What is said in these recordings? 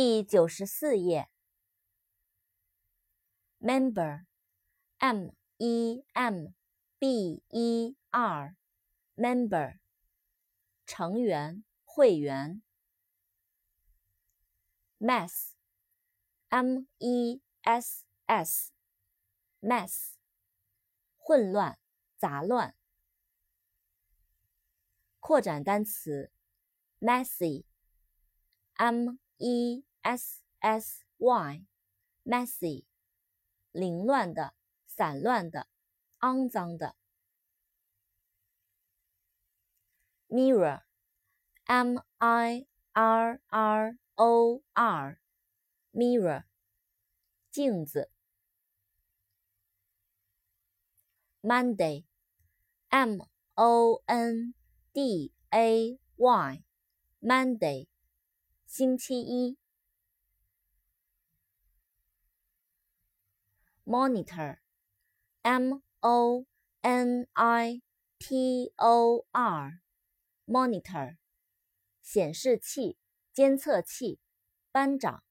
第九十四页。member，m e m b e r，member，成员、会员。mess，m e s s，mess，混乱、杂乱。扩展单词，messy，m e s s y，messy，凌乱的、散乱的、肮脏的。mirror，m i r r o r，mirror，镜子。Monday，m o n D A Y，Monday，星期一。Monitor，M O N I T O R，Monitor，显示器、监测器、班长。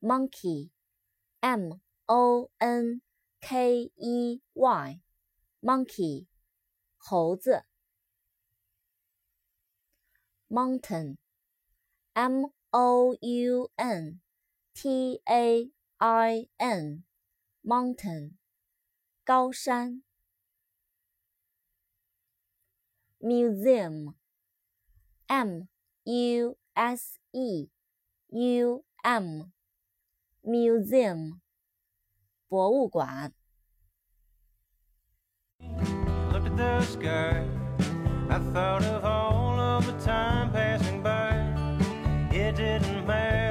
Monkey，M O N K E Y。Monkey，猴子。Mountain，M O U N T A I N，Mountain，高山。Museum，M U S E U M，Museum，博物馆。the sky. I thought of all of the time passing by. It didn't matter